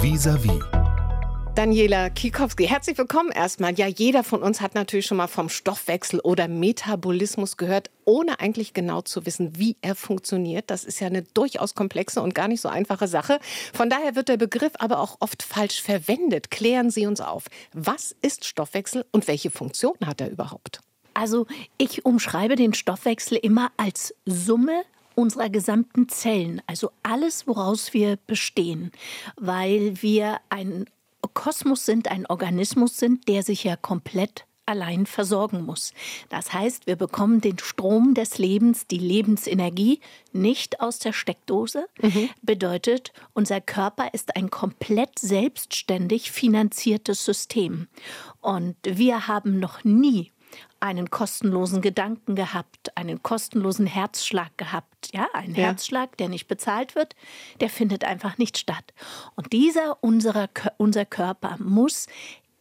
Vis-à-vis. Daniela Kikowski, herzlich willkommen erstmal. Ja, jeder von uns hat natürlich schon mal vom Stoffwechsel oder Metabolismus gehört, ohne eigentlich genau zu wissen, wie er funktioniert. Das ist ja eine durchaus komplexe und gar nicht so einfache Sache. Von daher wird der Begriff aber auch oft falsch verwendet. Klären Sie uns auf. Was ist Stoffwechsel und welche Funktion hat er überhaupt? Also ich umschreibe den Stoffwechsel immer als Summe unserer gesamten Zellen, also alles, woraus wir bestehen, weil wir ein Kosmos sind, ein Organismus sind, der sich ja komplett allein versorgen muss. Das heißt, wir bekommen den Strom des Lebens, die Lebensenergie nicht aus der Steckdose. Mhm. Bedeutet, unser Körper ist ein komplett selbstständig finanziertes System. Und wir haben noch nie einen kostenlosen Gedanken gehabt, einen kostenlosen Herzschlag gehabt. Ja, ein ja. Herzschlag, der nicht bezahlt wird, der findet einfach nicht statt. Und dieser, unserer, unser Körper muss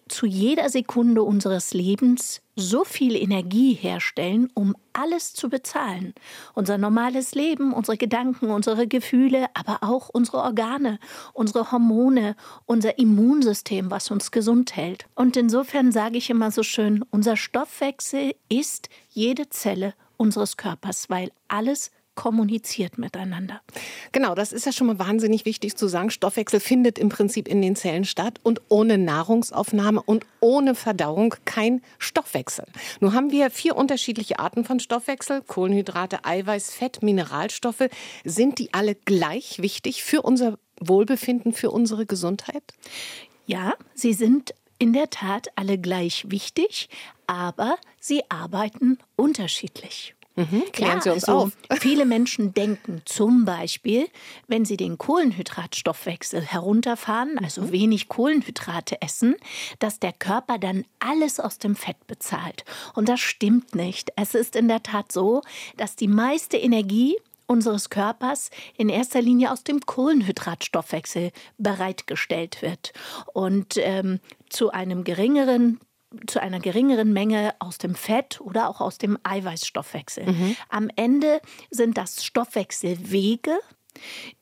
zu jeder Sekunde unseres Lebens so viel Energie herstellen, um alles zu bezahlen. Unser normales Leben, unsere Gedanken, unsere Gefühle, aber auch unsere Organe, unsere Hormone, unser Immunsystem, was uns gesund hält. Und insofern sage ich immer so schön, unser Stoffwechsel ist jede Zelle unseres Körpers, weil alles kommuniziert miteinander. Genau, das ist ja schon mal wahnsinnig wichtig zu sagen. Stoffwechsel findet im Prinzip in den Zellen statt und ohne Nahrungsaufnahme und ohne Verdauung kein Stoffwechsel. Nun haben wir vier unterschiedliche Arten von Stoffwechsel. Kohlenhydrate, Eiweiß, Fett, Mineralstoffe. Sind die alle gleich wichtig für unser Wohlbefinden, für unsere Gesundheit? Ja, sie sind in der Tat alle gleich wichtig, aber sie arbeiten unterschiedlich. Mhm. Klären ja, Sie uns also auf. Viele Menschen denken zum Beispiel, wenn sie den Kohlenhydratstoffwechsel herunterfahren, also mhm. wenig Kohlenhydrate essen, dass der Körper dann alles aus dem Fett bezahlt. Und das stimmt nicht. Es ist in der Tat so, dass die meiste Energie unseres Körpers in erster Linie aus dem Kohlenhydratstoffwechsel bereitgestellt wird. Und ähm, zu einem geringeren zu einer geringeren Menge aus dem Fett oder auch aus dem Eiweißstoffwechsel. Mhm. Am Ende sind das Stoffwechselwege,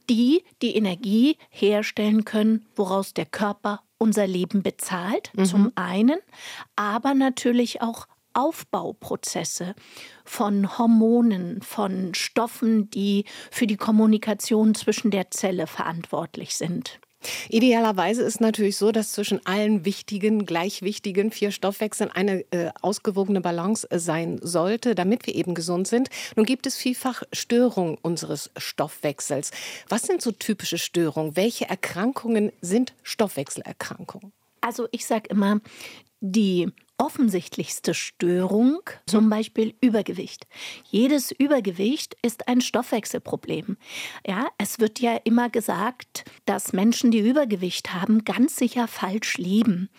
die die Energie herstellen können, woraus der Körper unser Leben bezahlt, mhm. zum einen, aber natürlich auch Aufbauprozesse von Hormonen, von Stoffen, die für die Kommunikation zwischen der Zelle verantwortlich sind. Idealerweise ist natürlich so, dass zwischen allen wichtigen, gleich wichtigen vier Stoffwechseln eine äh, ausgewogene Balance äh, sein sollte, damit wir eben gesund sind. Nun gibt es vielfach Störungen unseres Stoffwechsels. Was sind so typische Störungen? Welche Erkrankungen sind Stoffwechselerkrankungen? Also ich sage immer, die offensichtlichste Störung, zum Beispiel Übergewicht. Jedes Übergewicht ist ein Stoffwechselproblem. Ja, es wird ja immer gesagt, dass Menschen, die Übergewicht haben, ganz sicher falsch leben.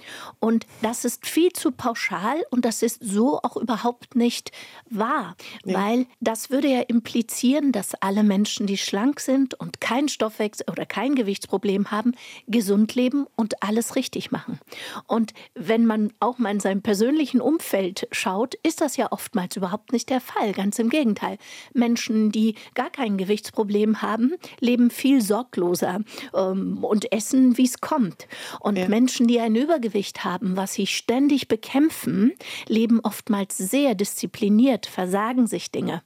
Und das ist viel zu pauschal und das ist so auch überhaupt nicht wahr, ja. weil das würde ja implizieren, dass alle Menschen, die schlank sind und kein Stoffwechsel oder kein Gewichtsproblem haben, gesund leben und alles richtig machen. Und wenn man auch mal in seinem persönlichen Umfeld schaut, ist das ja oftmals überhaupt nicht der Fall. Ganz im Gegenteil. Menschen, die gar kein Gewichtsproblem haben, leben viel sorgloser ähm, und essen, wie es kommt. Und ja. Menschen, die ein Übergewicht haben, was sie ständig bekämpfen, leben oftmals sehr diszipliniert, versagen sich Dinge.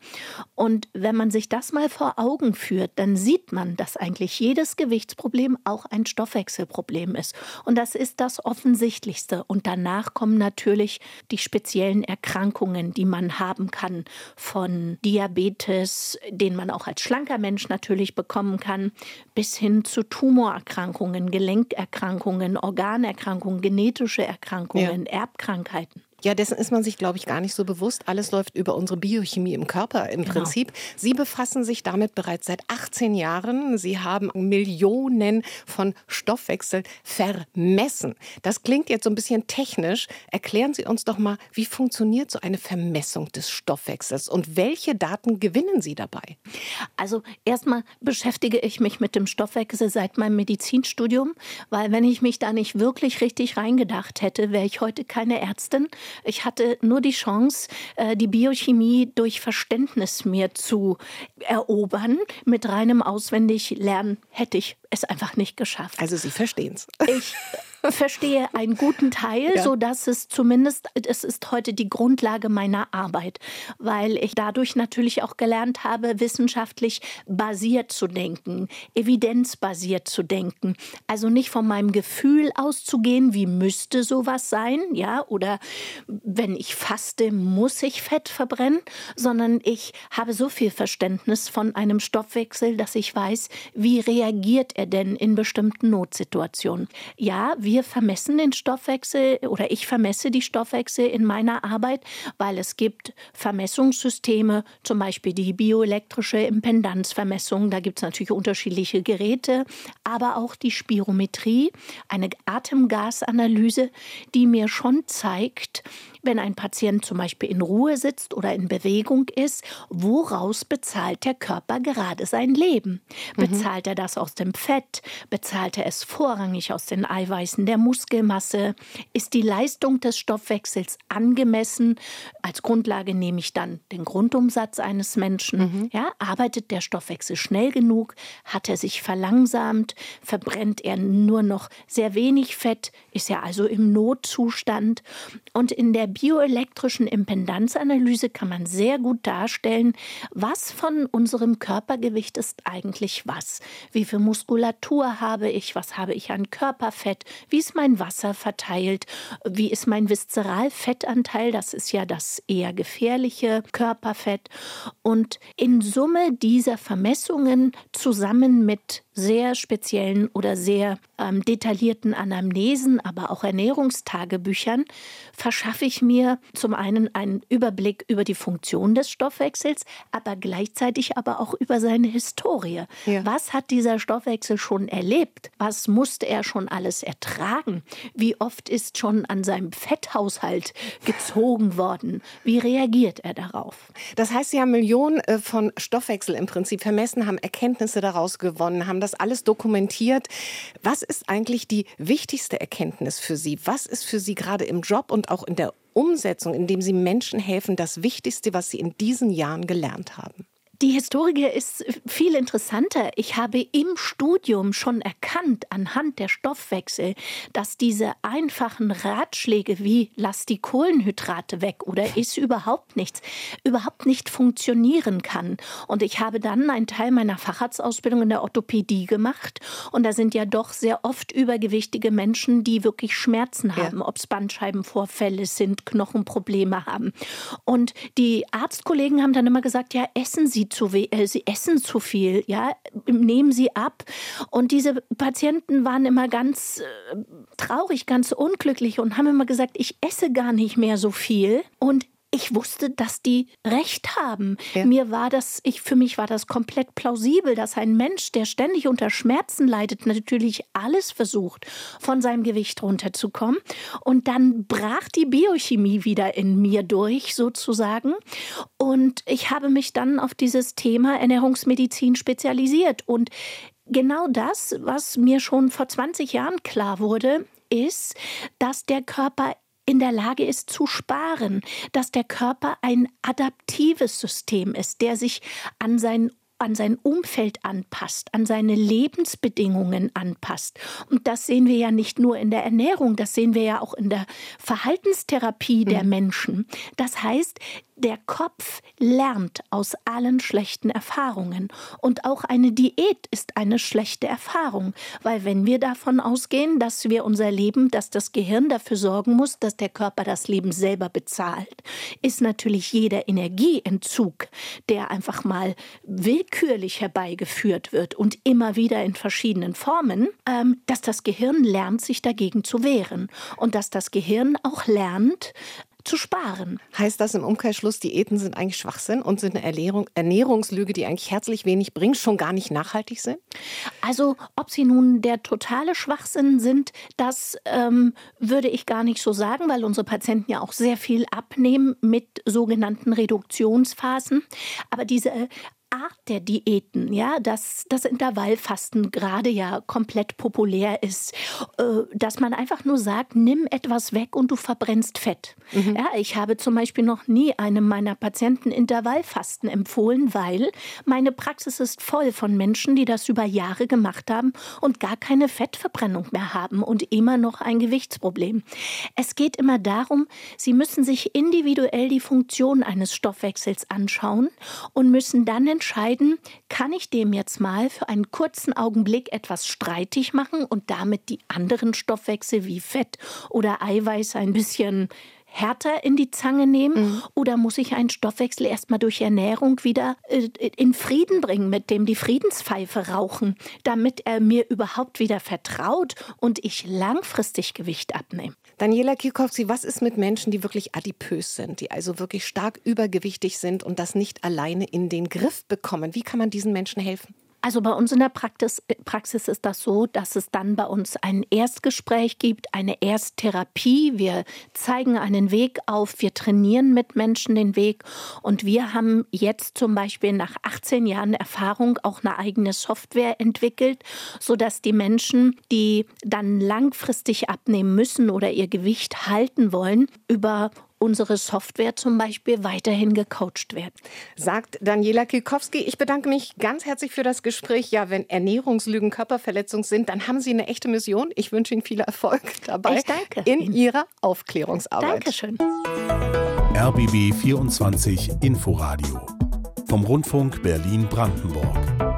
Und wenn man sich das mal vor Augen führt, dann sieht man, dass eigentlich jedes Gewichtsproblem auch ein Stoffwechselproblem ist. Und das ist das Offensichtlichste. Und danach kommen natürlich natürlich die speziellen Erkrankungen, die man haben kann, von Diabetes, den man auch als schlanker Mensch natürlich bekommen kann, bis hin zu Tumorerkrankungen, Gelenkerkrankungen, Organerkrankungen, genetische Erkrankungen, ja. Erbkrankheiten. Ja, dessen ist man sich, glaube ich, gar nicht so bewusst. Alles läuft über unsere Biochemie im Körper im genau. Prinzip. Sie befassen sich damit bereits seit 18 Jahren. Sie haben Millionen von Stoffwechsel vermessen. Das klingt jetzt so ein bisschen technisch. Erklären Sie uns doch mal, wie funktioniert so eine Vermessung des Stoffwechsels und welche Daten gewinnen Sie dabei? Also erstmal beschäftige ich mich mit dem Stoffwechsel seit meinem Medizinstudium, weil wenn ich mich da nicht wirklich richtig reingedacht hätte, wäre ich heute keine Ärztin Ich hatte nur die Chance, äh, die Biochemie durch Verständnis mir zu erobern. Mit reinem Auswendiglernen hätte ich es einfach nicht geschafft. Also Sie verstehen es. Ich verstehe einen guten Teil, ja. so dass es zumindest es ist heute die Grundlage meiner Arbeit, weil ich dadurch natürlich auch gelernt habe, wissenschaftlich basiert zu denken, evidenzbasiert zu denken, also nicht von meinem Gefühl auszugehen, wie müsste sowas sein, ja, oder wenn ich faste, muss ich Fett verbrennen, sondern ich habe so viel Verständnis von einem Stoffwechsel, dass ich weiß, wie reagiert er denn in bestimmten Notsituationen. Ja, wie wir vermessen den Stoffwechsel oder ich vermesse die Stoffwechsel in meiner Arbeit, weil es gibt Vermessungssysteme, zum Beispiel die bioelektrische Impedanzvermessung. Da gibt es natürlich unterschiedliche Geräte, aber auch die Spirometrie, eine Atemgasanalyse, die mir schon zeigt, wenn ein Patient zum Beispiel in Ruhe sitzt oder in Bewegung ist, woraus bezahlt der Körper gerade sein Leben? Mhm. Bezahlt er das aus dem Fett? Bezahlt er es vorrangig aus den Eiweißen der Muskelmasse? Ist die Leistung des Stoffwechsels angemessen? Als Grundlage nehme ich dann den Grundumsatz eines Menschen. Mhm. Ja, arbeitet der Stoffwechsel schnell genug? Hat er sich verlangsamt? Verbrennt er nur noch sehr wenig Fett? Ist er also im Notzustand? Und in der bioelektrischen Impedanzanalyse kann man sehr gut darstellen, was von unserem Körpergewicht ist eigentlich was. Wie viel Muskulatur habe ich? Was habe ich an Körperfett? Wie ist mein Wasser verteilt? Wie ist mein Viszeralfettanteil? Das ist ja das eher gefährliche Körperfett. Und in Summe dieser Vermessungen zusammen mit sehr speziellen oder sehr ähm, detaillierten Anamnesen, aber auch Ernährungstagebüchern verschaffe ich mir zum einen einen Überblick über die Funktion des Stoffwechsels, aber gleichzeitig aber auch über seine Historie. Ja. Was hat dieser Stoffwechsel schon erlebt? Was musste er schon alles ertragen? Wie oft ist schon an seinem Fetthaushalt gezogen worden? Wie reagiert er darauf? Das heißt, Sie haben Millionen äh, von Stoffwechsel im Prinzip vermessen, haben Erkenntnisse daraus gewonnen, haben das alles dokumentiert. Was ist eigentlich die wichtigste Erkenntnis für Sie? Was ist für Sie gerade im Job und auch in der Umsetzung, indem Sie Menschen helfen, das Wichtigste, was Sie in diesen Jahren gelernt haben? Die Historie ist viel interessanter. Ich habe im Studium schon erkannt, anhand der Stoffwechsel, dass diese einfachen Ratschläge wie lass die Kohlenhydrate weg oder iss überhaupt nichts, überhaupt nicht funktionieren kann. Und ich habe dann einen Teil meiner Facharztausbildung in der Orthopädie gemacht. Und da sind ja doch sehr oft übergewichtige Menschen, die wirklich Schmerzen haben, ja. ob es Bandscheibenvorfälle sind, Knochenprobleme haben. Und die Arztkollegen haben dann immer gesagt, ja, essen Sie zu äh, sie essen zu viel, ja, nehmen sie ab. Und diese Patienten waren immer ganz äh, traurig, ganz unglücklich und haben immer gesagt, ich esse gar nicht mehr so viel. Und ich wusste, dass die Recht haben. Ja. Mir war das, ich, für mich war das komplett plausibel, dass ein Mensch, der ständig unter Schmerzen leidet, natürlich alles versucht, von seinem Gewicht runterzukommen. Und dann brach die Biochemie wieder in mir durch, sozusagen. Und ich habe mich dann auf dieses Thema Ernährungsmedizin spezialisiert. Und genau das, was mir schon vor 20 Jahren klar wurde, ist, dass der Körper in der Lage ist zu sparen, dass der Körper ein adaptives System ist, der sich an sein an sein Umfeld anpasst, an seine Lebensbedingungen anpasst. Und das sehen wir ja nicht nur in der Ernährung, das sehen wir ja auch in der Verhaltenstherapie der mhm. Menschen. Das heißt, der Kopf lernt aus allen schlechten Erfahrungen. Und auch eine Diät ist eine schlechte Erfahrung, weil wenn wir davon ausgehen, dass wir unser Leben, dass das Gehirn dafür sorgen muss, dass der Körper das Leben selber bezahlt, ist natürlich jeder Energieentzug, der einfach mal willkürlich herbeigeführt wird und immer wieder in verschiedenen Formen, ähm, dass das Gehirn lernt, sich dagegen zu wehren und dass das Gehirn auch lernt, zu sparen. Heißt das im Umkehrschluss, Diäten sind eigentlich Schwachsinn und sind eine Ernährung, Ernährungslüge, die eigentlich herzlich wenig bringt, schon gar nicht nachhaltig sind? Also, ob sie nun der totale Schwachsinn sind, das ähm, würde ich gar nicht so sagen, weil unsere Patienten ja auch sehr viel abnehmen mit sogenannten Reduktionsphasen. Aber diese Art der Diäten, ja, dass das Intervallfasten gerade ja komplett populär ist, äh, dass man einfach nur sagt, nimm etwas weg und du verbrennst Fett. Mhm. Ja, ich habe zum Beispiel noch nie einem meiner Patienten Intervallfasten empfohlen, weil meine Praxis ist voll von Menschen, die das über Jahre gemacht haben und gar keine Fettverbrennung mehr haben und immer noch ein Gewichtsproblem. Es geht immer darum, sie müssen sich individuell die Funktion eines Stoffwechsels anschauen und müssen dann entscheiden, kann ich dem jetzt mal für einen kurzen Augenblick etwas streitig machen und damit die anderen Stoffwechsel wie Fett oder Eiweiß ein bisschen härter in die Zange nehmen mhm. oder muss ich einen Stoffwechsel erstmal durch Ernährung wieder äh, in Frieden bringen, mit dem die Friedenspfeife rauchen, damit er mir überhaupt wieder vertraut und ich langfristig Gewicht abnehme? Daniela Kikowski, was ist mit Menschen, die wirklich adipös sind, die also wirklich stark übergewichtig sind und das nicht alleine in den Griff bekommen? Wie kann man diesen Menschen helfen? Also bei uns in der Praxis, Praxis, ist das so, dass es dann bei uns ein Erstgespräch gibt, eine Ersttherapie. Wir zeigen einen Weg auf, wir trainieren mit Menschen den Weg und wir haben jetzt zum Beispiel nach 18 Jahren Erfahrung auch eine eigene Software entwickelt, sodass die Menschen, die dann langfristig abnehmen müssen oder ihr Gewicht halten wollen, über unsere Software zum Beispiel weiterhin gecoacht werden. Sagt Daniela Kilkowski. Ich bedanke mich ganz herzlich für das Gespräch. Ja, wenn Ernährungslügen Körperverletzung sind, dann haben Sie eine echte Mission. Ich wünsche Ihnen viel Erfolg dabei ich danke in Ihnen. Ihrer Aufklärungsarbeit. Dankeschön. RBB 24 Inforadio vom Rundfunk Berlin-Brandenburg.